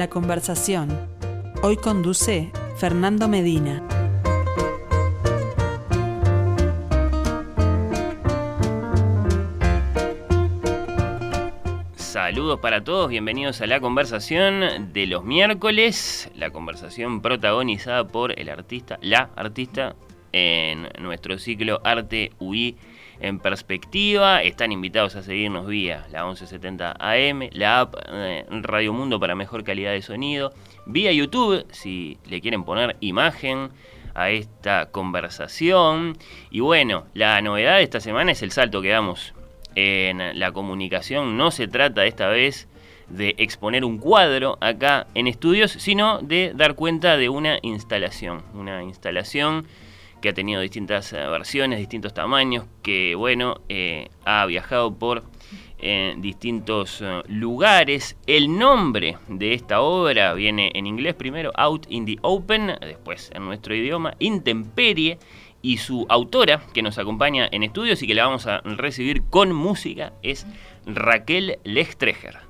La conversación. Hoy conduce Fernando Medina. Saludos para todos, bienvenidos a la conversación de los miércoles, la conversación protagonizada por el artista, la artista en nuestro ciclo Arte UI en perspectiva. Están invitados a seguirnos vía la 1170 AM, la app eh, Radio Mundo para mejor calidad de sonido, vía YouTube si le quieren poner imagen a esta conversación. Y bueno, la novedad de esta semana es el salto que damos en la comunicación. No se trata esta vez de exponer un cuadro acá en estudios, sino de dar cuenta de una instalación. Una instalación que ha tenido distintas eh, versiones, distintos tamaños, que bueno, eh, ha viajado por eh, distintos lugares. El nombre de esta obra viene en inglés primero, Out in the Open, después en nuestro idioma, Intemperie, y su autora, que nos acompaña en estudios y que la vamos a recibir con música, es Raquel Lestreger.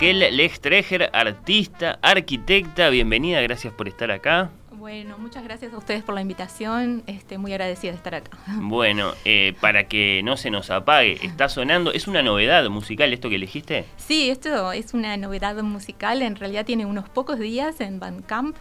Raquel Lextreger, artista, arquitecta, bienvenida, gracias por estar acá. Bueno, muchas gracias a ustedes por la invitación, este, muy agradecida de estar acá. Bueno, eh, para que no se nos apague, está sonando, ¿es una novedad musical esto que elegiste? Sí, esto es una novedad musical, en realidad tiene unos pocos días en Bandcamp,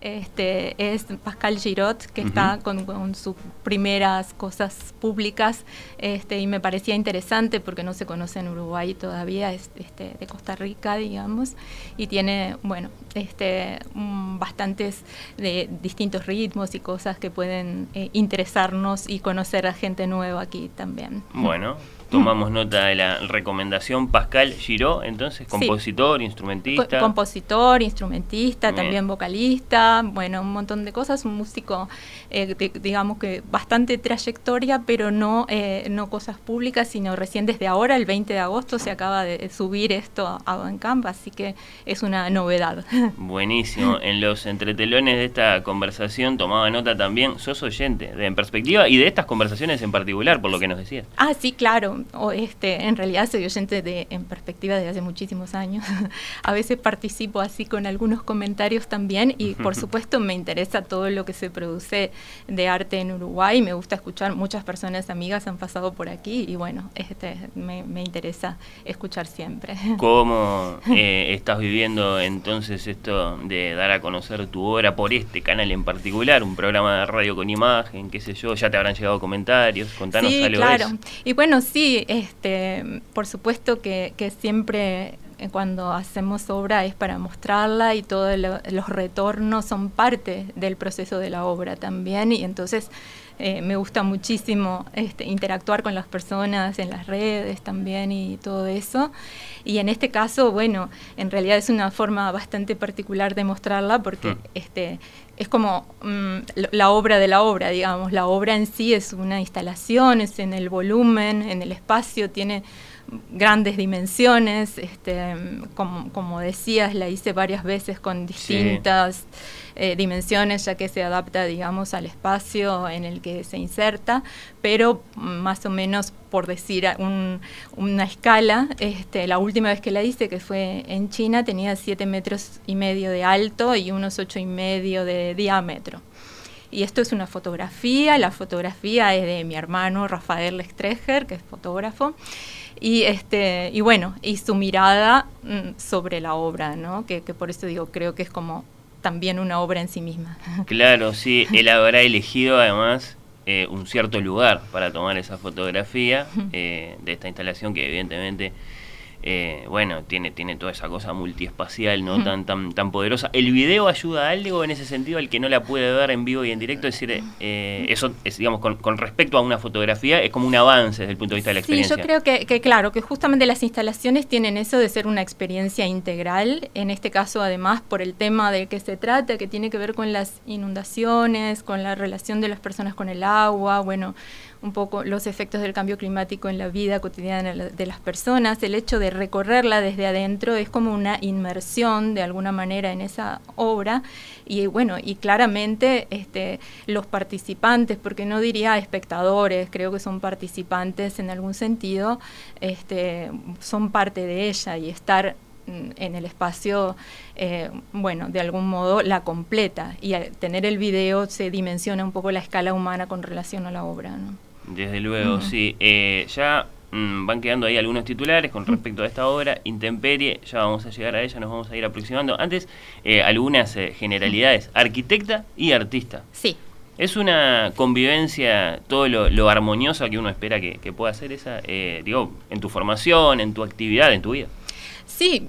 este, es Pascal Girot, que está con, sus primeras cosas públicas, este, y me parecía interesante porque no se conoce en Uruguay todavía, es este, de Costa Rica, digamos, y tiene, bueno, este, bastantes de distintos ritmos y cosas que pueden eh, interesarnos y conocer a gente nueva aquí también. Bueno tomamos nota de la recomendación. Pascal Giró, entonces, compositor, instrumentista. compositor, instrumentista, también vocalista, bueno, un montón de cosas, un músico, eh, digamos que bastante trayectoria, pero no, eh, no cosas públicas, sino recién desde ahora, el 20 de agosto, se acaba de subir esto a Bandcamp, así que es una novedad. Buenísimo. En los entretelones de esta conversación tomaba nota también, sos oyente de En Perspectiva y de estas conversaciones en particular, por lo que nos decías. Ah, sí, claro o este, en realidad soy oyente de En Perspectiva desde hace muchísimos años. a veces participo así con algunos comentarios también y por supuesto me interesa todo lo que se produce de arte en Uruguay. Me gusta escuchar, muchas personas amigas han pasado por aquí y bueno, este, me, interesa escuchar siempre. ¿Cómo eh, estás viviendo entonces esto de dar a conocer tu obra por este canal en particular? Un programa de radio con imagen, qué sé yo, ya te habrán llegado comentarios, contanos sí, algo claro. Y bueno, sí, este, por supuesto que, siempre eh, cuando hacemos obra es para mostrarla y todos los retornos son parte del proceso de la obra también y entonces eh, me gusta muchísimo este, interactuar con las personas en las redes también y todo eso. Y en este caso, bueno, en realidad es una forma bastante particular de mostrarla porque mm. este, es como mm, la obra de la obra, digamos. La obra en sí es una instalación, es en el volumen, en el espacio, tiene grandes dimensiones, este, como, como, decías, la hice varias veces con distintas eh, dimensiones, ya que se adapta, digamos, al espacio en el que se inserta, pero más o menos, por decir una escala, este, la última vez que la hice, que fue en China, tenía 7 metros y medio de alto y unos ocho y medio de diámetro. Y esto es una fotografía, la fotografía es de mi hermano Rafael Lestreger, que es fotógrafo. Y, este, y bueno, y su mirada mm, sobre la obra, ¿no? Que, que por eso digo, creo que es como también una obra en sí misma. Claro, sí, él habrá elegido además eh, un cierto lugar para tomar esa fotografía eh, de esta instalación que evidentemente eh, bueno, tiene, tiene toda esa cosa multiespacial, ¿no? tan, tan, tan poderosa. ¿El video ayuda a algo en ese sentido al que no la puede ver en vivo y en directo? Es decir, eh, eso, es, digamos, con, con, respecto a una fotografía, es como un avance desde el punto de vista de la experiencia. Sí, yo creo que, que, claro, que justamente las instalaciones tienen eso de ser una experiencia integral, en este caso además por el tema de que se trata, que tiene que ver con las inundaciones, con la relación de las personas con el agua, bueno, un poco los efectos del cambio climático en la vida cotidiana de las personas, el hecho de recorrerla desde adentro es como una inmersión de alguna manera en esa obra y bueno, y claramente este, los participantes, porque no diría espectadores, creo que son participantes en algún sentido, este, son parte de ella y estar mm, en el espacio, eh, bueno, de algún modo la completa y al tener el video se dimensiona un poco la escala humana con relación a la obra. ¿no? Desde luego, sí. Eh, ya mm, van quedando ahí algunos titulares con respecto a esta obra, Intemperie, ya vamos a llegar a ella, nos vamos a ir aproximando. Antes, eh, algunas eh, generalidades, arquitecta y artista. Sí. Es una convivencia, todo lo, lo armoniosa que uno espera que, que pueda ser esa, digo, en tu formación, en tu actividad, en tu vida. Sí, eh,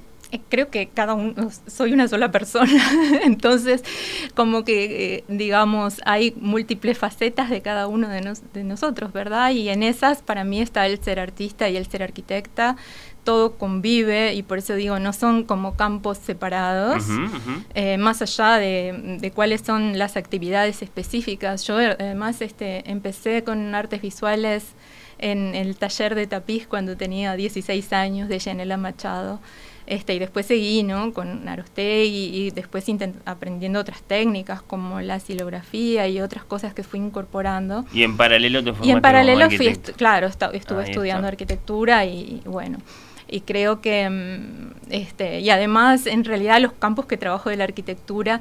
creo que cada uno, soy una sola persona, entonces como que, eh, digamos, hay múltiples facetas de cada uno de, de, nosotros, ¿verdad? Y en esas para mí está el ser artista y el ser arquitecta, todo convive y por eso digo, no son como campos separados, eh, más allá de, de, cuáles son las actividades específicas. Yo además este, empecé con artes visuales en el taller de tapiz cuando tenía 16 años de Yanela Machado. Este, y después seguí ¿no? con Arostegui y después aprendiendo otras técnicas como la silografía y otras cosas que fui incorporando. Y en paralelo te Y en paralelo fui, claro, estuve estudiando arquitectura y, bueno, y creo que, mm, este, y además en realidad los campos que trabajo de la arquitectura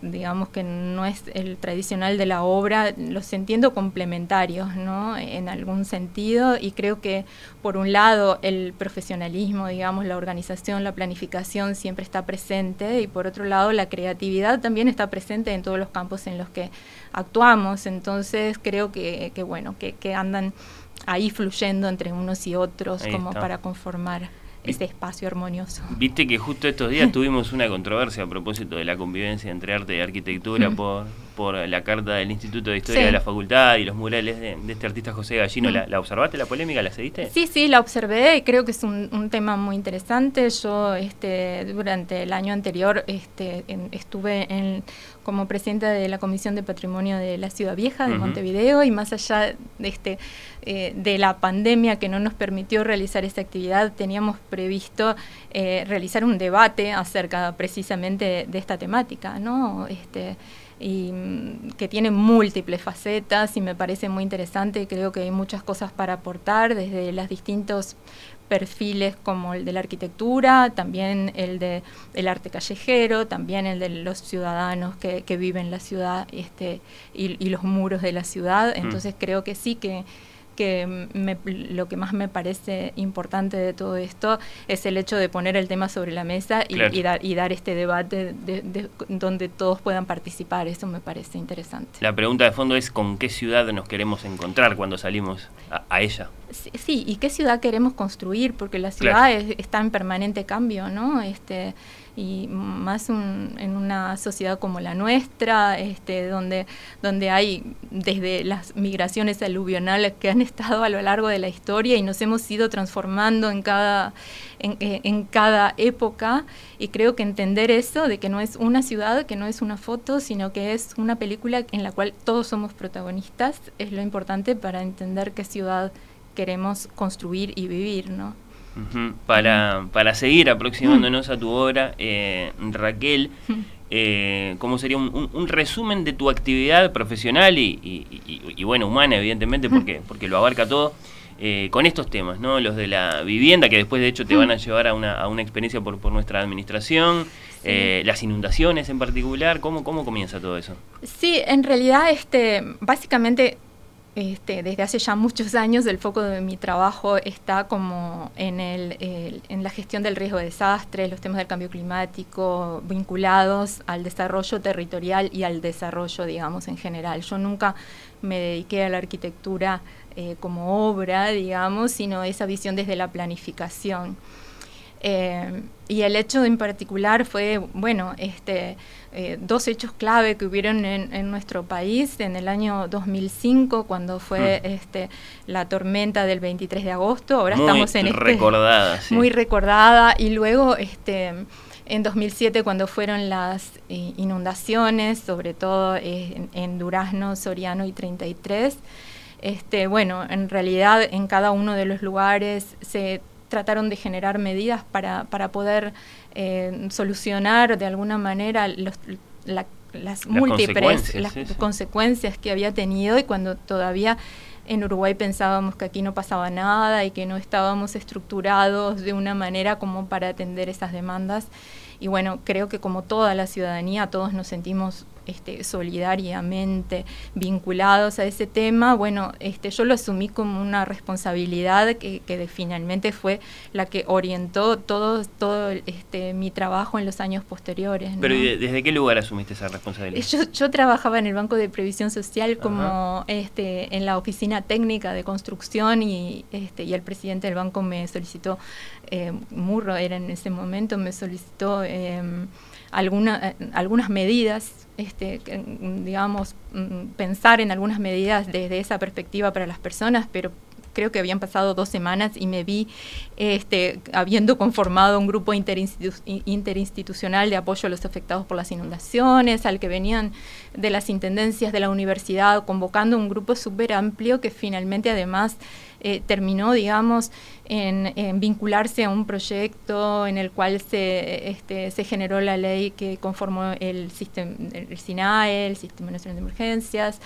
digamos que no es el tradicional de la obra, los entiendo complementarios, ¿no? En algún sentido, y creo que por un lado el profesionalismo, digamos, la organización, la planificación siempre está presente, y por otro lado la creatividad también está presente en todos los campos en los que actuamos, entonces creo que, que bueno, que, que andan ahí fluyendo entre unos y otros como para conformar ese espacio armonioso. Viste que justo estos días tuvimos una controversia a propósito de la convivencia entre arte y arquitectura por, por la carta del Instituto de Historia de la Facultad y los murales de, este artista José Gallino. ¿La, observaste la polémica? ¿La seguiste? Sí, sí, la observé y creo que es un, tema muy interesante. Yo este, durante el año anterior este, estuve en, como presidenta de la Comisión de Patrimonio de la Ciudad Vieja de Montevideo y más allá de, este, eh, de la pandemia que no nos permitió realizar esta actividad, teníamos previsto eh, realizar un debate acerca precisamente de esta temática, ¿no? Este, y mm, que tiene múltiples facetas y me parece muy interesante. Creo que hay muchas cosas para aportar desde los distintos perfiles como el de la arquitectura, también el de el arte callejero, también el de los ciudadanos que, que viven la ciudad este, y, y, los muros de la ciudad. Mm. Entonces creo que sí que que lo que más me parece importante de todo esto es el hecho de poner el tema sobre la mesa y, dar, y dar este debate de, donde todos puedan participar. Eso me parece interesante. La pregunta de fondo es con qué ciudad nos queremos encontrar cuando salimos a, ella. Sí, y qué ciudad queremos construir, porque la ciudad está en permanente cambio, ¿no? Este, y más en una sociedad como la nuestra, este, donde, donde hay desde las migraciones aluvionales que han estado a lo largo de la historia y nos hemos ido transformando en cada, en, eh, en cada época. Y creo que entender eso, de que no es una ciudad, que no es una foto, sino que es una película en la cual todos somos protagonistas, es lo importante para entender qué ciudad queremos construir y vivir, ¿no? Para, para, seguir aproximándonos a tu obra, eh, Raquel, eh, ¿cómo sería un, resumen de tu actividad profesional y, bueno, humana, evidentemente, porque, porque lo abarca todo? Eh, con estos temas, ¿no? Los de la vivienda, que después de hecho te van a llevar a una, a una experiencia por, por nuestra administración, eh, las inundaciones en particular, ¿cómo, ¿cómo comienza todo eso? Sí, en realidad, este, básicamente, este, desde hace ya muchos años el foco de mi trabajo está como en, el, en la gestión del riesgo de desastres, los temas del cambio climático vinculados al desarrollo territorial y al desarrollo, digamos, en general. Yo nunca me dediqué a la arquitectura eh, como obra, digamos, sino esa visión desde la planificación. Eh, y el hecho en particular fue, bueno, este, eh, dos hechos clave que hubieron en, nuestro país en el año 2005, cuando fue hmm. este, la tormenta del 23 de agosto. Ahora estamos en este, recordada, muy recordada. Y luego, este, en 2007, cuando fueron las inundaciones, sobre todo en, en Durazno, Soriano y 33. Este, bueno, en realidad en cada uno de los lugares se trataron de generar medidas para, para poder eh, solucionar de alguna manera las, múltiples las consecuencias que había tenido y cuando todavía en Uruguay pensábamos que aquí no pasaba nada y que no estábamos estructurados de una manera como para atender esas demandas. Y bueno, creo que como toda la ciudadanía, todos nos sentimos este, solidariamente vinculados a ese tema, bueno, este, yo lo asumí como una responsabilidad que, finalmente fue la que orientó todo, todo este, mi trabajo en los años posteriores. Pero ¿desde qué lugar asumiste esa responsabilidad? Yo, trabajaba en el Banco de Previsión Social como este, en la oficina técnica de construcción y, este, y el presidente del banco me solicitó, eh, Murro era en ese momento, me solicitó... Em, alguna, eh, algunas medidas, este, digamos, mm, pensar en algunas medidas desde esa perspectiva para las personas, pero creo que habían pasado dos semanas y me vi este, habiendo conformado un grupo interinstitucional de apoyo a los afectados por las inundaciones, al que venían de las intendencias de la universidad, convocando un grupo súper amplio que finalmente además eh, terminó, digamos, en, vincularse a un proyecto en el cual se, este, se generó la ley que conformó el, sistema, el SINAE, el Sistema Nacional de Emergencias,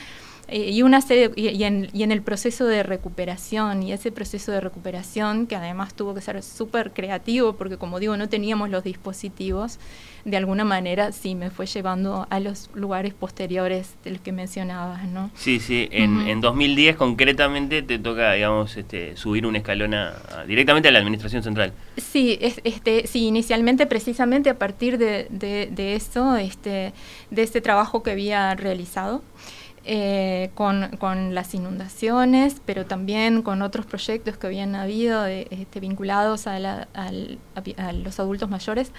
eh, y, una serie, y, en, y, en, el proceso de recuperación, y ese proceso de recuperación, que además tuvo que ser súper creativo, porque como digo, no teníamos los dispositivos, de alguna manera sí me fue llevando a los lugares posteriores de los que mencionabas, ¿no? Sí, sí, en, en 2010 concretamente te toca, digamos, este, subir un escalón directamente a la Administración Central. Sí, este, sí, inicialmente precisamente a partir de, de, de eso, este, de este trabajo que había realizado. Eh, con, con, las inundaciones, pero también con otros proyectos que habían habido este, vinculados a, los adultos mayores.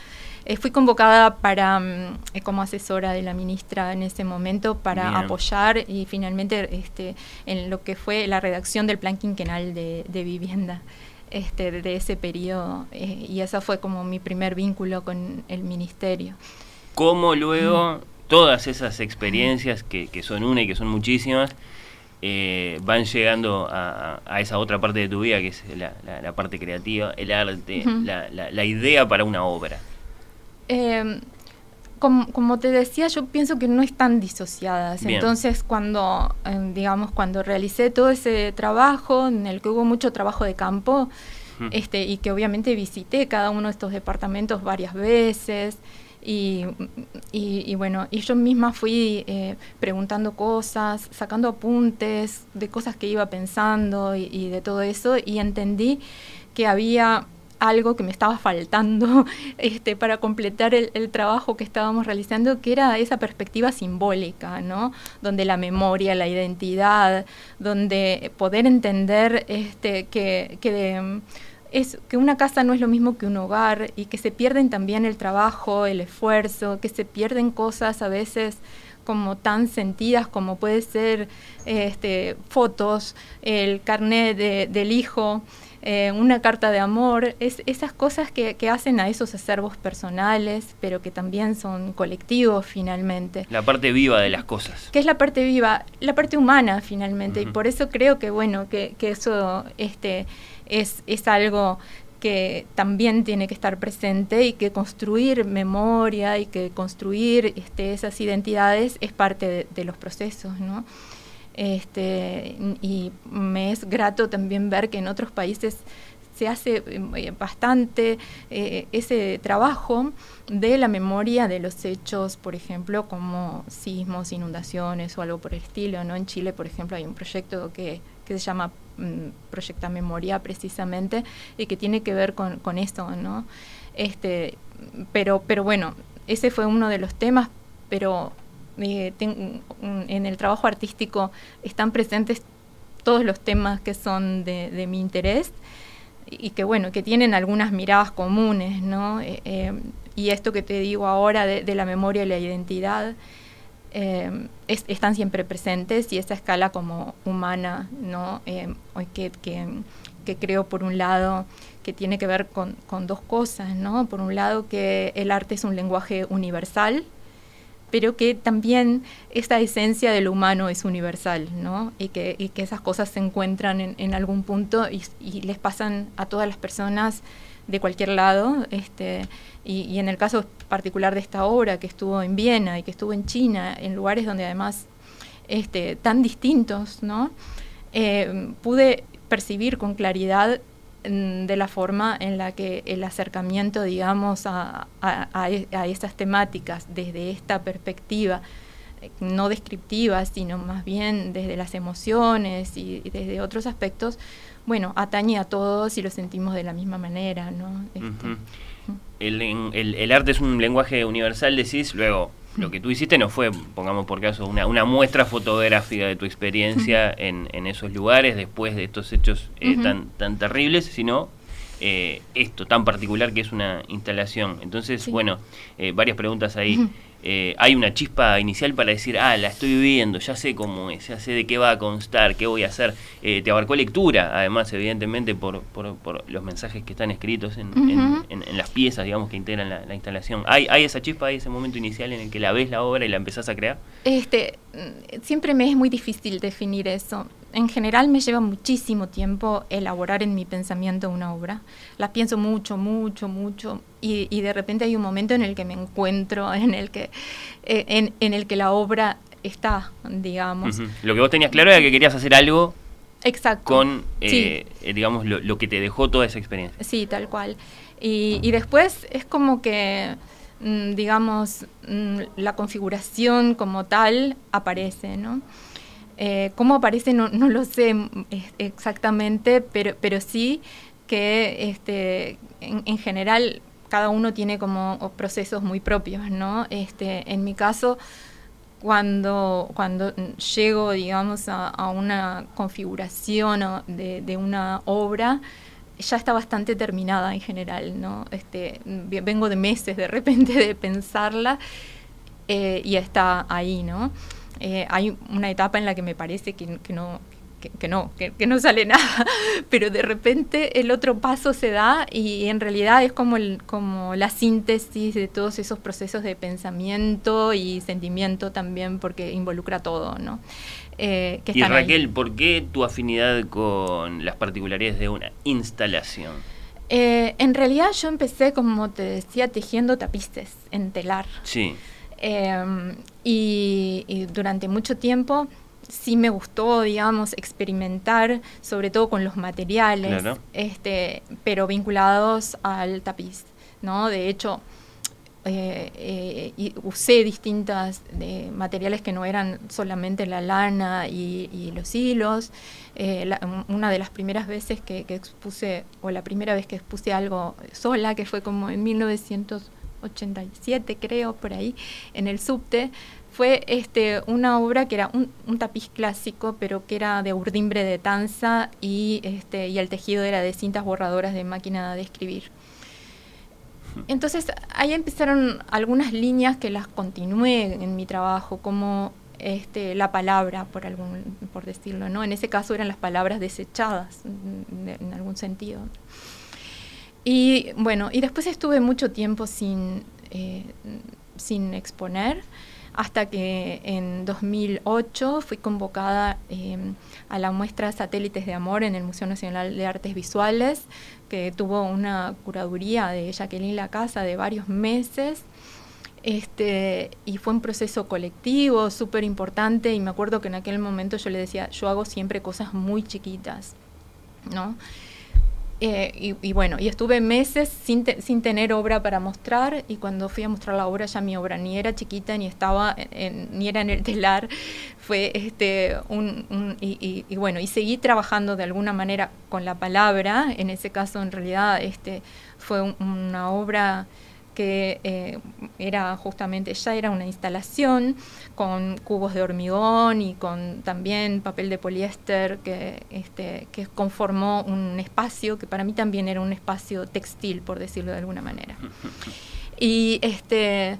Eh, fui convocada para mm, eh, como asesora de la ministra en ese momento para apoyar y finalmente este, en lo que fue la redacción del plan quinquenal de, vivienda. Este, de ese periodo y ese fue como mi primer vínculo con el ministerio. ¿Cómo luego todas esas experiencias que, que son una y que son muchísimas, eh, van llegando a, esa otra parte de tu vida, que es la, parte creativa, el arte, la, idea para una obra. Em, como, te decía, yo pienso que no están disociadas. Entonces, cuando, em, digamos, cuando realicé todo ese trabajo, en el que hubo mucho trabajo de campo, este, y que obviamente visité cada uno de estos departamentos varias veces, y, y, bueno, y yo misma fui eh, preguntando cosas, sacando apuntes de cosas que iba pensando y, de todo eso, y entendí que había algo que me estaba faltando este, para completar el, trabajo que estábamos realizando, que era esa perspectiva simbólica, ¿no? Donde la memoria, la identidad, donde poder entender este, que es que una casa no es lo mismo que un hogar y que se pierden también el trabajo, el esfuerzo, que se pierden cosas a veces como tan sentidas como puede ser este, fotos, el carnet del hijo, eh, una carta de amor, es, esas cosas que, hacen a esos acervos personales, pero que también son colectivos finalmente. La parte viva de las cosas. Que es la parte viva, la parte humana finalmente, y por eso creo que bueno, que, eso este, es, es algo que también tiene que estar presente y que construir memoria y que construir este, esas identidades es parte de, los procesos, ¿no? Este, y me es grato también ver que en otros países se hace eh, bastante eh, ese trabajo de la memoria de los hechos, por ejemplo, como sismos, inundaciones o algo por el estilo. ¿no? En Chile, por ejemplo, hay un proyecto que, que se llama mm, Proyecta Memoria precisamente y que tiene que ver con, con esto. ¿no? Este, pero, pero bueno, ese fue uno de los temas, pero eh, en el trabajo artístico están presentes todos los temas que son de, mi interés y que bueno, que tienen algunas miradas comunes, ¿no? Eh, eh, y esto que te digo ahora de, la memoria y la identidad están siempre presentes y esa escala como humana, ¿no? que, que, creo por un lado que tiene que ver con, con dos cosas, ¿no? Por un lado que el arte es un lenguaje universal, pero que también esta esencia del humano es universal, ¿no? Y que, y que esas cosas se encuentran en, en algún punto y, y, les pasan a todas las personas de cualquier lado. Este, y, y, en el caso particular de esta obra, que estuvo en Viena y que estuvo en China, en lugares donde además este, tan distintos, ¿no? Eh, pude percibir con claridad de la forma en la que el acercamiento, digamos, a, a, estas temáticas desde esta perspectiva, eh, no descriptiva, sino más bien desde las emociones y, desde otros aspectos, bueno, atañe a todos y lo sentimos de la misma manera, ¿no? Este, el, el, el, arte es un lenguaje universal, decís, luego lo que tú hiciste no fue, pongamos por caso, una, una muestra fotográfica de tu experiencia en, en, esos lugares después de estos hechos eh, tan, tan terribles, sino eh, esto tan particular que es una instalación. Entonces, bueno, eh, varias preguntas ahí. Eh, hay una chispa inicial para decir, ah, la estoy viviendo, ya sé cómo es, ya sé de qué va a constar, qué voy a hacer. Eh, te abarcó lectura, además, evidentemente, por, por, los mensajes que están escritos en, en, las piezas, digamos, que integran la, instalación. ¿Hay, ¿Hay esa chispa, hay ese momento inicial en el que la ves la obra y la empezás a crear? Este, mm, siempre me es muy difícil definir eso en general me lleva muchísimo tiempo elaborar en mi pensamiento una obra. La pienso mucho, mucho, mucho y, y de repente hay un momento en el que me encuentro, en el que, eh, en, en, el que la obra está, digamos. Lo que vos tenías claro era que querías hacer algo Exacto. con, eh, eh, digamos, lo, lo, que te dejó toda esa experiencia. Sí, tal cual. Y, y después es como que mm, digamos, mm, la configuración como tal aparece, ¿no? Eh, ¿Cómo aparece? No, lo sé exactamente, pero, pero sí que este, en, general cada uno tiene como procesos muy propios, ¿no? Este, en mi caso, cuando, cuando llego, digamos, a, una configuración de, de, una obra, ya está bastante terminada en general, ¿no? Este, vengo de meses de repente de pensarla eh, y está ahí, ¿no? Eh, hay una etapa en la que me parece que, no, que, no, que, no sale nada, pero de repente el otro paso se da y en realidad es como, el, como la síntesis de todos esos procesos de pensamiento y sentimiento también, porque involucra todo, ¿no? Eh, y Raquel, ¿por qué tu afinidad con las particularidades de una instalación? Eh, en realidad yo empecé, como te decía, tejiendo tapices en telar. Sí. Em, y, durante mucho tiempo sí me gustó, digamos, experimentar, sobre todo con los materiales, este, pero vinculados al tapiz, ¿no? De hecho, eh, eh, usé distintas de materiales que no eran solamente la lana y, los hilos. Eh, una de las primeras veces que, que, expuse, o la primera vez que expuse algo sola, que fue como en 1900 87 creo, por ahí, en el subte, fue este, una obra que era un, tapiz clásico, pero que era de urdimbre de tanza y, este, y el tejido era de cintas borradoras de máquina de escribir. Entonces ahí empezaron algunas líneas que las continué en mi trabajo, como este, la palabra, por, algún, por decirlo, ¿no? En ese caso eran las palabras desechadas, en algún sentido. Y bueno, y después estuve mucho tiempo sin, eh, sin exponer, hasta que en 2008 fui convocada em, a la muestra Satélites de Amor en el Museo Nacional de Artes Visuales, que tuvo una curaduría de Jacqueline Lacasa de varios meses este, y fue un proceso colectivo súper importante y me acuerdo que en aquel momento yo le decía, yo hago siempre cosas muy chiquitas, ¿no? Eh, y, bueno, y estuve meses sin, sin, tener obra para mostrar y cuando fui a mostrar la obra ya mi obra ni era chiquita ni estaba ni era en el telar, fue este un, y, y, bueno, y seguí trabajando de alguna manera con la palabra, en ese caso en realidad este fue una obra que eh, era justamente, ya era una instalación con cubos de hormigón y con también papel de poliéster que, este, que conformó un espacio que para mí también era un espacio textil, por decirlo de alguna manera. Y, este,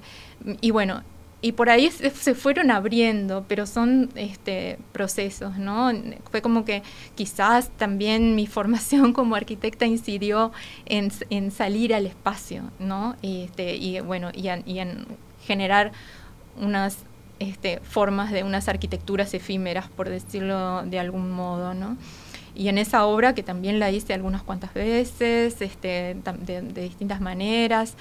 y bueno, y por ahí se, fueron abriendo, pero son este, procesos, ¿no? Fue como que quizás también mi formación como arquitecta incidió en, en salir al espacio, ¿no? Y, este, y bueno, y, en generar unas este, formas de unas arquitecturas efímeras, por decirlo de algún modo, ¿no? Y en esa obra, que también la hice algunas cuantas veces, este, de, de distintas maneras,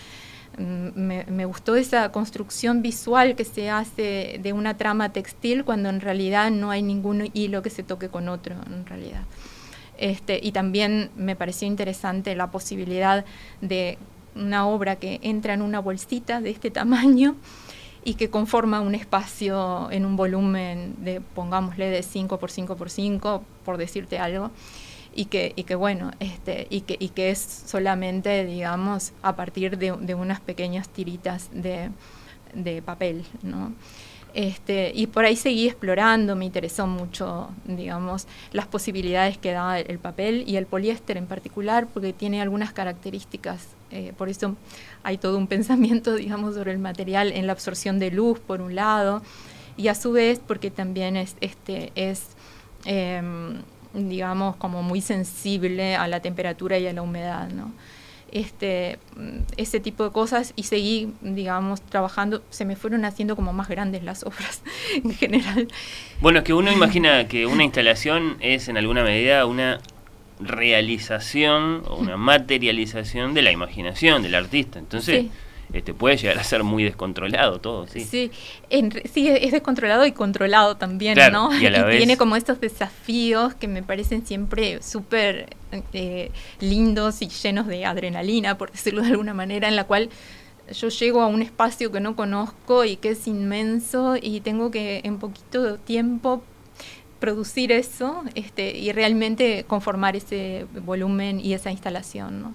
Mm, me, gustó esa construcción visual que se hace de una trama textil cuando en realidad no hay ningún hilo que se toque con otro, en realidad. Este, y también me pareció interesante la posibilidad de una obra que entra en una bolsita de este tamaño y que conforma un espacio en un volumen de, pongámosle, de 5 por 5 por 5, por decirte algo y que, y que bueno, este, y, que, y que es solamente, digamos, a partir de, de unas pequeñas tiritas de, de papel, ¿no? Este, y por ahí seguí explorando, me interesó mucho, digamos, las posibilidades que da el papel y el poliéster en particular, porque tiene algunas características, eh, por eso hay todo un pensamiento, digamos, sobre el material en la absorción de luz, por un lado, y a su vez porque también es, este, es em, digamos, como muy sensible a la temperatura y a la humedad, ¿no? Este, ese tipo de cosas y seguí, digamos, trabajando, se me fueron haciendo como más grandes las obras en general. Bueno, es que uno imagina que una instalación es en alguna medida una realización o una materialización de la imaginación del artista. Entonces, este, puede llegar a ser muy descontrolado todo, sí. Sí, sí es descontrolado y controlado también, ¿no? Y, tiene como estos desafíos que me parecen siempre súper eh, lindos y llenos de adrenalina, por decirlo de alguna manera, en la cual yo llego a un espacio que no conozco y que es inmenso y tengo que en poquito tiempo producir eso este, y realmente conformar ese volumen y esa instalación, ¿no?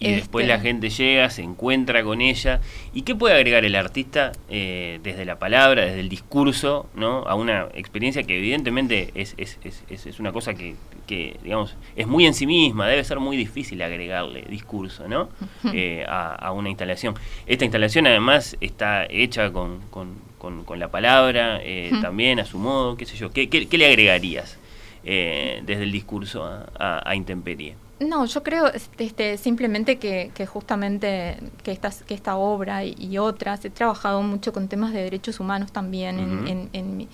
Y después la este. gente llega, se encuentra con ella. ¿Y qué puede agregar el artista eh, desde la palabra, desde el discurso, ¿no? a una experiencia que evidentemente es, es, es, es una cosa que, que, digamos, es muy en sí misma, debe ser muy difícil agregarle discurso ¿no? Eh, a, una instalación. Esta instalación además está hecha con, con, con, la palabra, eh, también a su modo, qué sé yo. ¿Qué, qué, le agregarías desde el discurso a, a Intemperie? No, yo creo este, simplemente que, justamente que esta, que esta obra y, otras, he trabajado mucho con temas de derechos humanos también, en,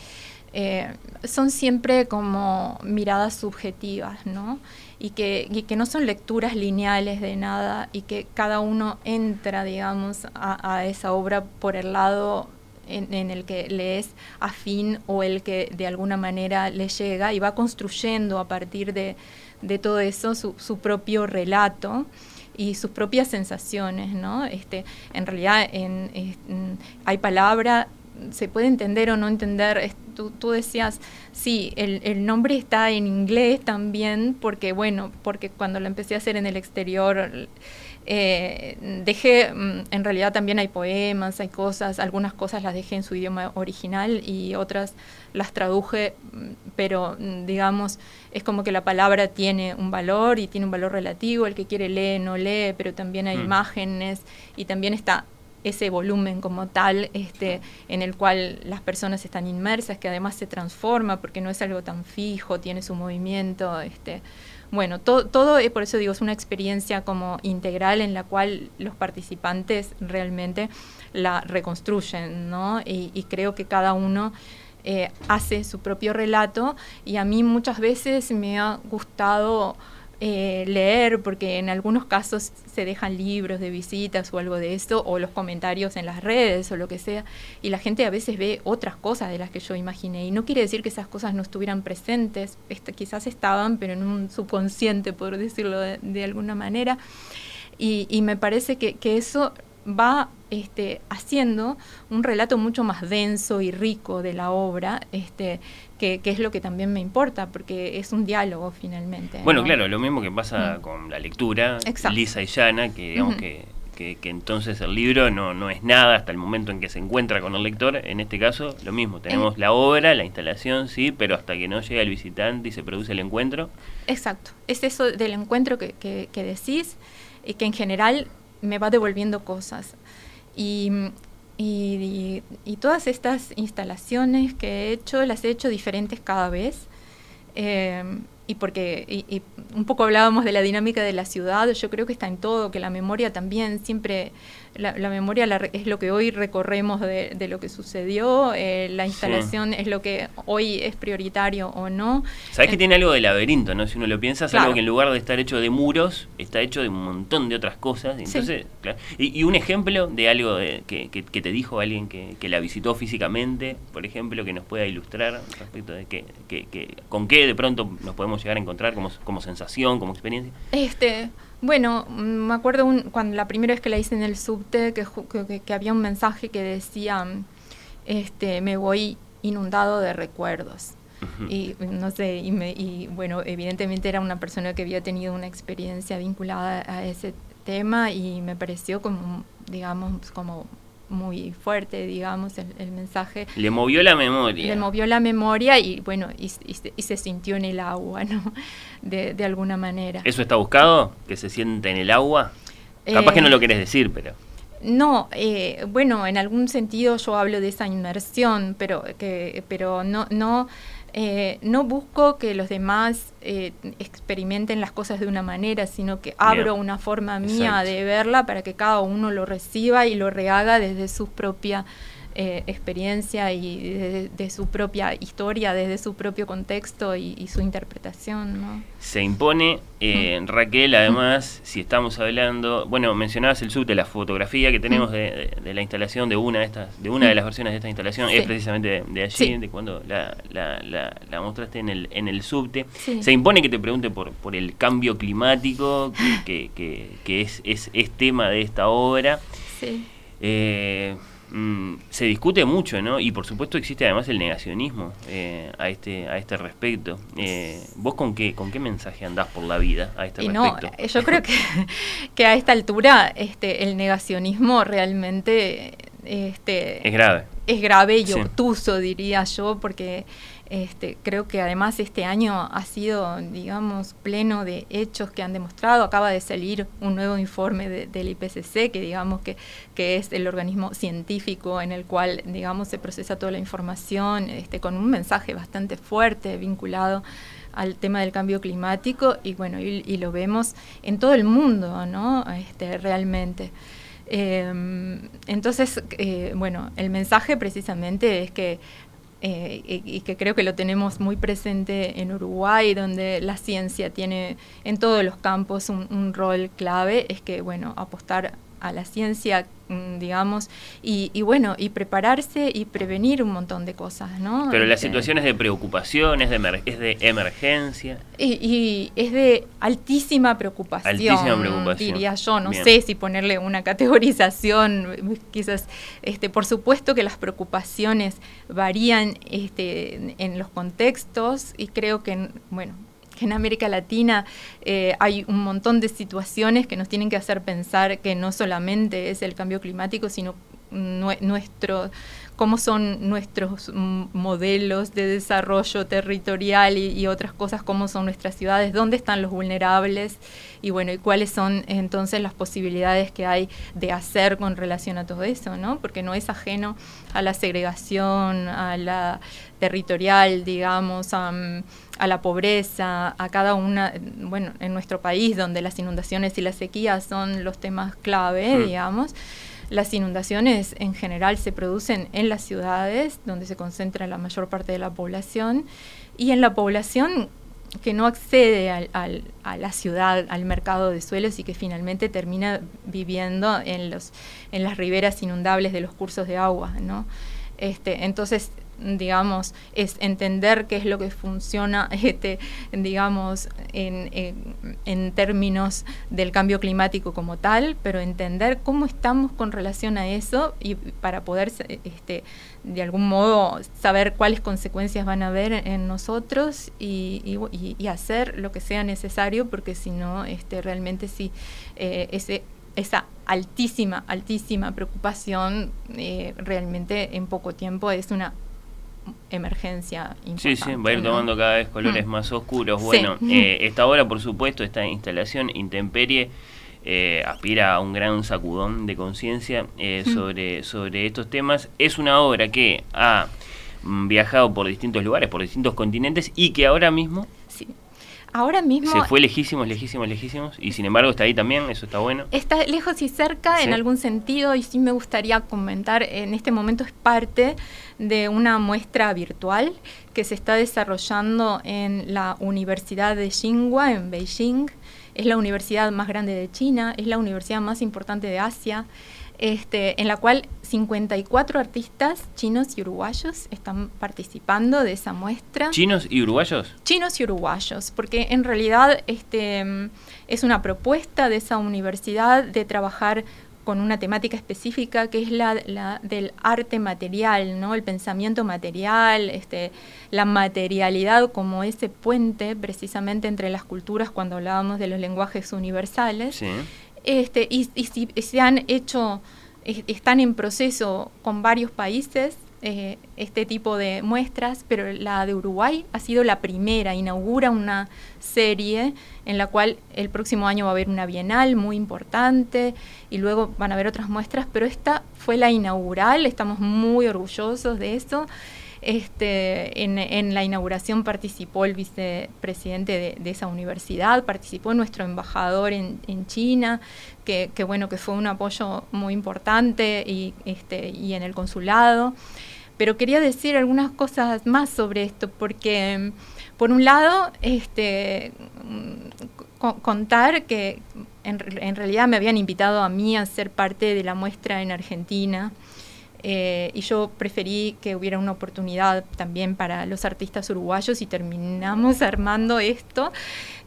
eh, son siempre como miradas subjetivas, ¿no? Y que, que, no son lecturas lineales de nada y que cada uno entra, digamos, a, esa obra por el lado en, en, el que le es afín o el que de alguna manera le llega y va construyendo a partir de de todo eso su, su propio relato y sus propias sensaciones, ¿no? Este, en realidad en, hay palabra, se puede entender o no entender. Tú, tú decías, sí, el, el, nombre está en inglés también, porque bueno, porque cuando lo empecé a hacer en el exterior Eh, dejé, mm, en realidad también hay poemas, hay cosas, algunas cosas las dejé en su idioma original y otras las traduje, mm, pero mm, digamos, es como que la palabra tiene un valor y tiene un valor relativo, el que quiere lee, no lee, pero también hay imágenes y también está ese volumen como tal, este, en el cual las personas están inmersas, que además se transforma porque no es algo tan fijo, tiene su movimiento, este, bueno, todo, todo, por eso digo, es una experiencia como integral en la cual los participantes realmente la reconstruyen, ¿no? Y, creo que cada uno eh, hace su propio relato y a mí muchas veces me ha gustado eh, leer, porque en algunos casos se dejan libros de visitas o algo de esto, o los comentarios en las redes o lo que sea, y la gente a veces ve otras cosas de las que yo imaginé. Y no quiere decir que esas cosas no estuvieran presentes, este, quizás estaban, pero en un subconsciente, por decirlo de, alguna manera. Y, me parece que eso va este, haciendo un relato mucho más denso y rico de la obra, este, que, es lo que también me importa, porque es un diálogo finalmente. Bueno, claro, lo mismo que pasa mm. con la lectura, lisa y llana, que digamos que, que, entonces el libro no, no es nada hasta el momento en que se encuentra con el lector. En este caso, lo mismo, tenemos la obra, la instalación, sí, pero hasta que no llega el visitante y se produce el encuentro. Exacto, es eso del encuentro que, que, que decís, y que en general me va devolviendo cosas. Y, y, todas estas instalaciones que he hecho, las he hecho diferentes cada vez. Eh, y porque y, un poco hablábamos de la dinámica de la ciudad, yo creo que está en todo, que la memoria también siempre, la, memoria es lo que hoy recorremos de, lo que sucedió, eh, la instalación es lo que hoy es prioritario o no. Sabes que tiene algo de laberinto, ¿no? Si uno lo piensa, es algo que en lugar de estar hecho de muros, está hecho de un montón de otras cosas. Entonces, y, un ejemplo de algo que, que, te dijo alguien que, que, la visitó físicamente, por ejemplo, que nos pueda ilustrar respecto de que, con qué de pronto nos podemos llegar a encontrar como, como sensación, como experiencia? Este, bueno, me acuerdo cuando la primera vez que la hice en el subte, que, que, había un mensaje que decía, este, me voy inundado de recuerdos. Y no sé, y, me, y bueno, evidentemente era una persona que había tenido una experiencia vinculada a ese tema y me pareció como, digamos, como muy fuerte, digamos, el, mensaje. Le movió la memoria. Le movió la memoria y bueno, y, se sintió en el agua, ¿no? De, de, alguna manera. ¿Eso está buscado? ¿Que se sienta en el agua? Capaz que no lo eh, querés decir, pero... No, eh, bueno, en algún sentido yo hablo de esa inmersión, pero, que, pero no, no eh, no busco que los demás eh, experimenten las cosas de una manera, sino que abro una forma mía de verla para que cada uno lo reciba y lo rehaga desde su propia eh, experiencia y de, su propia historia, desde su propio contexto y, su interpretación. Se impone, eh, Raquel, además, si estamos hablando, bueno, mencionabas el subte, la fotografía que tenemos de, la instalación de una de estas, de una de las versiones de esta instalación, es precisamente de, allí, de cuando la, la, mostraste en el, en el subte. Se impone que te pregunte por, por el cambio climático, que, que, que es, es, es, tema de esta obra. Sí. Eh, Mm, se discute mucho, ¿no? Y por supuesto existe además el negacionismo eh, a este a este respecto. Eh, ¿Vos con qué con qué mensaje andás por la vida a este respecto? No, yo creo que, que a esta altura este el negacionismo realmente este es grave. Es grave y obtuso, diría yo, porque este, creo que además este año ha sido, digamos, pleno de hechos que han demostrado. Acaba de salir un nuevo informe del IPCC, que digamos que, que, es el organismo científico en el cual, digamos, se procesa toda la información este, con un mensaje bastante fuerte vinculado al tema del cambio climático y bueno, y, lo vemos en todo el mundo, ¿no? Este, realmente. Em, entonces, eh, bueno, el mensaje precisamente es que eh, y, que creo que lo tenemos muy presente en Uruguay, donde la ciencia tiene en todos los campos un, un rol clave, es que, bueno, apostar a la ciencia, mm, digamos, y, bueno, y prepararse y prevenir un montón de cosas, ¿no? Pero las este, situaciones de preocupación, es de, es de emergencia. Y, es de altísima preocupación, altísima preocupación. diría yo, no sé si ponerle una categorización, quizás, este, por supuesto que las preocupaciones varían este, en los contextos y creo que, bueno, en América Latina eh, hay un montón de situaciones que nos tienen que hacer pensar que no solamente es el cambio climático, sino nuestro cómo son nuestros modelos de desarrollo territorial y, otras cosas, cómo son nuestras ciudades, dónde están los vulnerables y bueno, y cuáles son entonces las posibilidades que hay de hacer con relación a todo eso, ¿no? Porque no es ajeno a la segregación, a la territorial, digamos, a, la pobreza, a cada una, bueno, en nuestro país donde las inundaciones y las sequías son los temas clave, hmm. digamos. Las inundaciones en general se producen en las ciudades, donde se concentra la mayor parte de la población, y en la población que no accede al, a la ciudad, al mercado de suelos y que finalmente termina viviendo en, los, en las riberas inundables de los cursos de agua. ¿no? Este, entonces, digamos, es entender qué es lo que funciona, este, digamos, en, en, términos del cambio climático como tal, pero entender cómo estamos con relación a eso y para poder, este, de algún modo, saber cuáles consecuencias van a haber en nosotros y, y, hacer lo que sea necesario, porque si no, este, realmente sí, eh, ese esa altísima, altísima preocupación eh, realmente en poco tiempo es una emergencia Sí, sí, va a ir tomando cada vez colores mm. más oscuros. Bueno, eh, esta obra, por supuesto, esta instalación Intemperie, eh, aspira a un gran sacudón de conciencia eh, mm. sobre, sobre estos temas. Es una obra que ha mm, viajado por distintos lugares, por distintos continentes y que ahora mismo ahora mismo... Se fue lejísimos, lejísimos, lejísimos, y sin embargo está ahí también, eso está bueno. Está lejos y cerca en algún sentido, y sí me gustaría comentar, en este momento es parte de una muestra virtual que se está desarrollando en la Universidad de Tsinghua, en Beijing. Es la universidad más grande de China, es la universidad más importante de Asia. Este, en la cual 54 artistas chinos y uruguayos están participando de esa muestra. ¿Chinos y uruguayos? Chinos y uruguayos, porque en realidad este, es una propuesta de esa universidad de trabajar con una temática específica que es la, del arte material, ¿no? el pensamiento material, este, la materialidad como ese puente precisamente entre las culturas cuando hablábamos de los lenguajes universales. Sí. Este, y, se han hecho, están en proceso con varios países eh, este tipo de muestras, pero la de Uruguay ha sido la primera, inaugura una serie en la cual el próximo año va a haber una bienal muy importante y luego van a haber otras muestras, pero esta fue la inaugural, estamos muy orgullosos de eso. Este, en, la inauguración participó el vicepresidente de, esa universidad, participó nuestro embajador en, China, que, bueno, que fue un apoyo muy importante y, este, y en el consulado. Pero quería decir algunas cosas más sobre esto, porque por un lado, este, contar que en, en realidad me habían invitado a mí a ser parte de la muestra en Argentina eh, y yo preferí que hubiera una oportunidad también para los artistas uruguayos y terminamos armando esto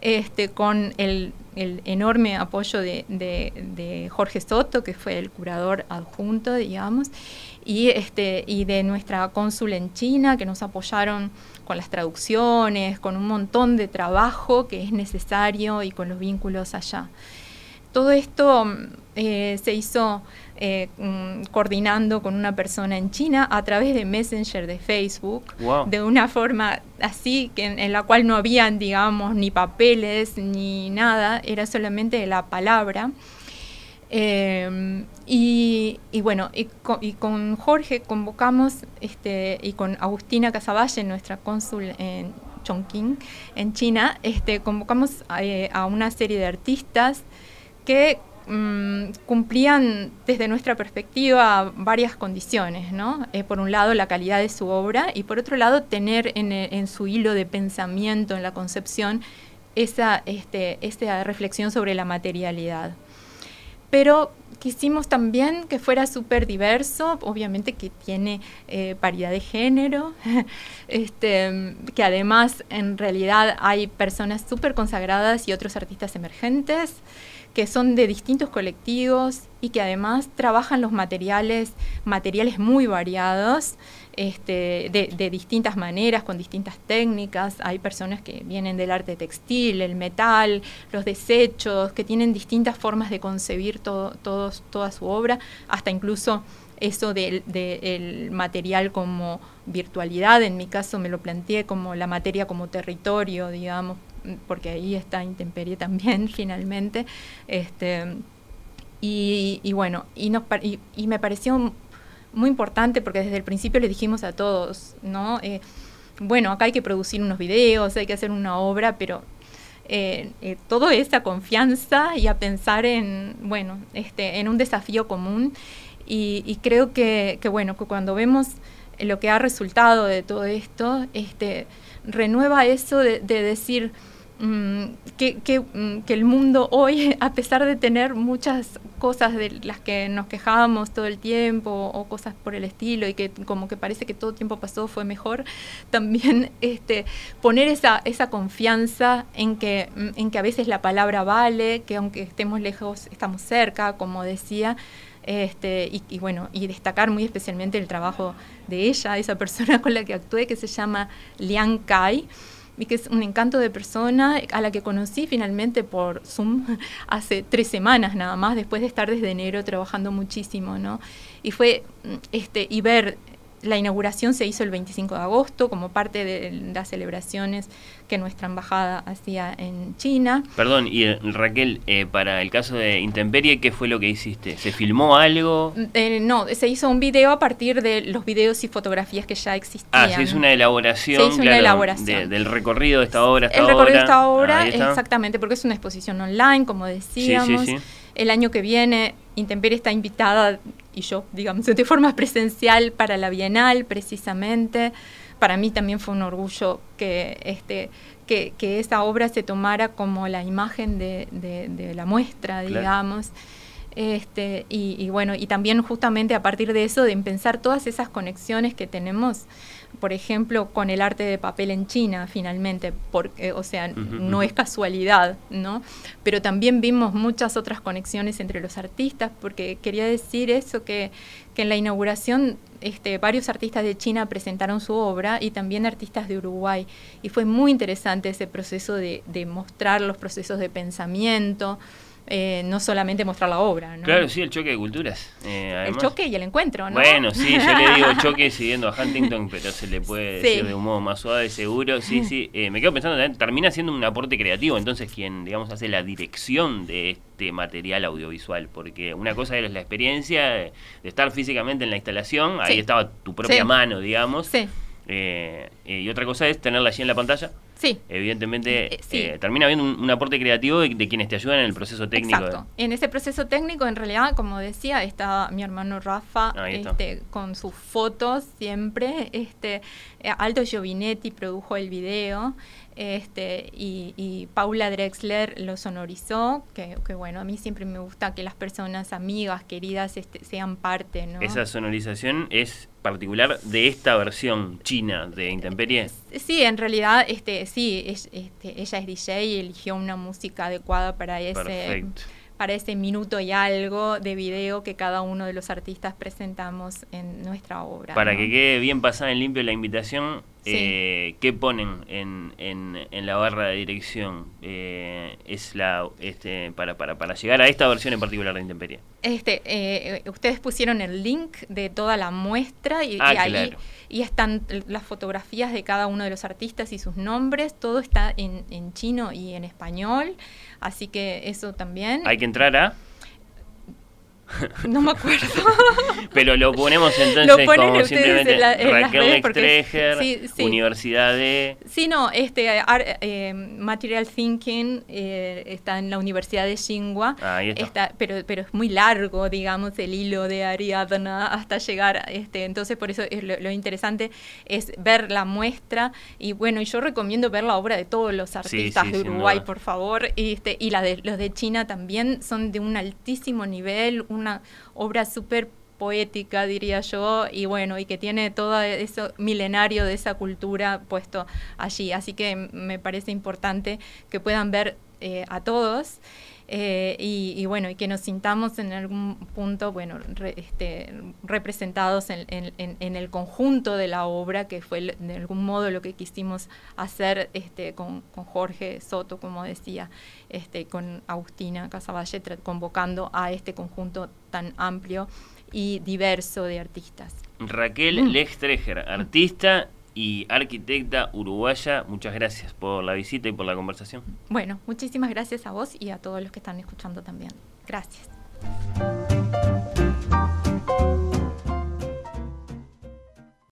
este, con el, enorme apoyo de, Jorge Soto, que fue el curador adjunto, digamos, y, este, y de nuestra cónsul en China, que nos apoyaron con las traducciones, con un montón de trabajo que es necesario y con los vínculos allá. Todo esto eh, se hizo eh, mm, coordinando con una persona en China a través de Messenger de Facebook, de una forma así que en, la cual no habían, digamos, ni papeles ni nada, era solamente la palabra. Eh, y, bueno, y con, Jorge convocamos, este, y con Agustina Casavalle, nuestra cónsul en Chongqing, en China, este, convocamos a una serie de artistas que Mm, cumplían desde nuestra perspectiva varias condiciones, ¿no? Eh, por un lado la calidad de su obra y por otro lado tener en, su hilo de pensamiento, en la concepción, esa, este, esta reflexión sobre la materialidad. Pero quisimos también que fuera súper diverso, obviamente que tiene eh, paridad de género, este, que además en realidad hay personas súper consagradas y otros artistas emergentes que son de distintos colectivos y que además trabajan los materiales, materiales muy variados, este, de, distintas maneras, con distintas técnicas. Hay personas que vienen del arte textil, el metal, los desechos, que tienen distintas formas de concebir todo, toda su obra, hasta incluso eso del material como virtualidad, en mi caso me lo planteé como la materia como territorio, digamos, porque ahí está intemperie también finalmente. Este, y, bueno, y, nos, y, me pareció muy importante porque desde el principio le dijimos a todos, ¿no? Eh, bueno, acá hay que producir unos videos, hay que hacer una obra, pero eh, eh, todo esa confianza y a pensar en, bueno, este, en un desafío común. Y, creo que, que, bueno, que cuando vemos lo que ha resultado de todo esto, este, renueva eso de decir, Mm, que, mm, que, el mundo hoy, a pesar de tener muchas cosas de las que nos quejábamos todo el tiempo o cosas por el estilo y que como que parece que todo tiempo pasó fue mejor, también este, poner esa, esa confianza en que, mm, en que a veces la palabra vale, que aunque estemos lejos, estamos cerca, como decía. Este, y, y, bueno, y destacar muy especialmente el trabajo de ella, esa persona con la que actué, que se llama Liang Kai, y que es un encanto de persona a la que conocí finalmente por Zoom hace tres semanas nada más, después de estar desde enero trabajando muchísimo, ¿no? Y fue, mm, este, y ver la inauguración se hizo el 25 de agosto como parte de las celebraciones que nuestra embajada hacía en China. Perdón, y eh, Raquel, eh, para el caso de Intemperie, ¿qué fue lo que hiciste? ¿Se filmó algo? Mm, eh, no, se hizo un video a partir de los videos y fotografías que ya existían. Ah, se hizo una elaboración, una elaboración. del recorrido de esta obra. el recorrido de esta obra, exactamente, porque es una exposición online, como decíamos. Sí, sí, el año que viene, Intemperie está invitada y yo, digamos, de forma presencial para la Bienal, precisamente. Para mí también fue un orgullo que, este, que, que esta obra se tomara como la imagen de, de, la muestra, digamos. Este, y, y, bueno, y también justamente a partir de eso, de pensar todas esas conexiones que tenemos por ejemplo, con el arte de papel en China, finalmente, porque, o sea, no es casualidad, ¿no? Pero también vimos muchas otras conexiones entre los artistas, porque quería decir eso, que, que en la inauguración este, varios artistas de China presentaron su obra y también artistas de Uruguay. Y fue muy interesante ese proceso de, de mostrar los procesos de pensamiento, eh, no solamente mostrar la obra. ¿no? Claro, sí, el choque de culturas. Eh, el choque y el encuentro, ¿no? Bueno, sí, yo le digo choque siguiendo a Huntington, pero se le puede decir de un modo más suave, seguro. Sí, sí. Eh, me quedo pensando, termina siendo un aporte creativo, entonces quien, digamos, hace la dirección de este material audiovisual, porque una cosa es la experiencia de estar físicamente en la instalación, ahí estaba tu propia mano, digamos. Sí. Y otra cosa es tenerla allí en la pantalla Sí. Evidentemente, eh, eh, termina habiendo un, aporte creativo de, quienes te ayudan en el proceso técnico. Exacto. En ese proceso técnico, en realidad, como decía, está mi hermano Rafa este, con sus fotos siempre. Este, eh, Aldo Giovinetti produjo el video este, y, Paula Drexler lo sonorizó, que, bueno, a mí siempre me gusta que las personas amigas, queridas, este, sean parte, ¿no? Esa sonorización es particular de esta versión china de Intemperie. Sí, en realidad, este, sí, este, ella es DJ y eligió una música adecuada para ese para ese minuto y algo de video que cada uno de los artistas presentamos en nuestra obra. Para que quede bien pasada en limpio la invitación, eh, ¿qué ponen en, en, la barra de dirección? Eh, es la este, para, para, para llegar a esta versión en particular de Intemperie. Este, eh, ustedes pusieron el link de toda la muestra y, ah, ahí y están las fotografías de cada uno de los artistas y sus nombres, todo está en, en chino y en español, así que eso también. Hay que entrar a No me acuerdo. Pero lo ponemos entonces como simplemente Raquel Lextreger, Universidad de... Sí, no, este, eh, Material Thinking eh, está en la Universidad de Tsinghua. ahí está. pero, pero es muy largo, digamos, el hilo de Ariadna hasta llegar. Este, entonces, por eso lo, interesante es ver la muestra. Y bueno, yo recomiendo ver la obra de todos los artistas de Uruguay, por favor. Y, este, y la de, los de China también son de un altísimo nivel, una obra súper poética, diría yo, y bueno, y que tiene todo eso milenario de esa cultura puesto allí. Así que me parece importante que puedan ver eh, a todos. Eh, y, bueno, y que nos sintamos en algún punto, bueno, este, representados en, el conjunto de la obra, que fue de algún modo lo que quisimos hacer este, con, Jorge Soto, como decía, este, con Agustina Casavalle, convocando a este conjunto tan amplio y diverso de artistas. Raquel mm. Lextreger, artista y arquitecta uruguaya. Muchas gracias por la visita y por la conversación. Bueno, muchísimas gracias a vos y a todos los que están escuchando también. Gracias.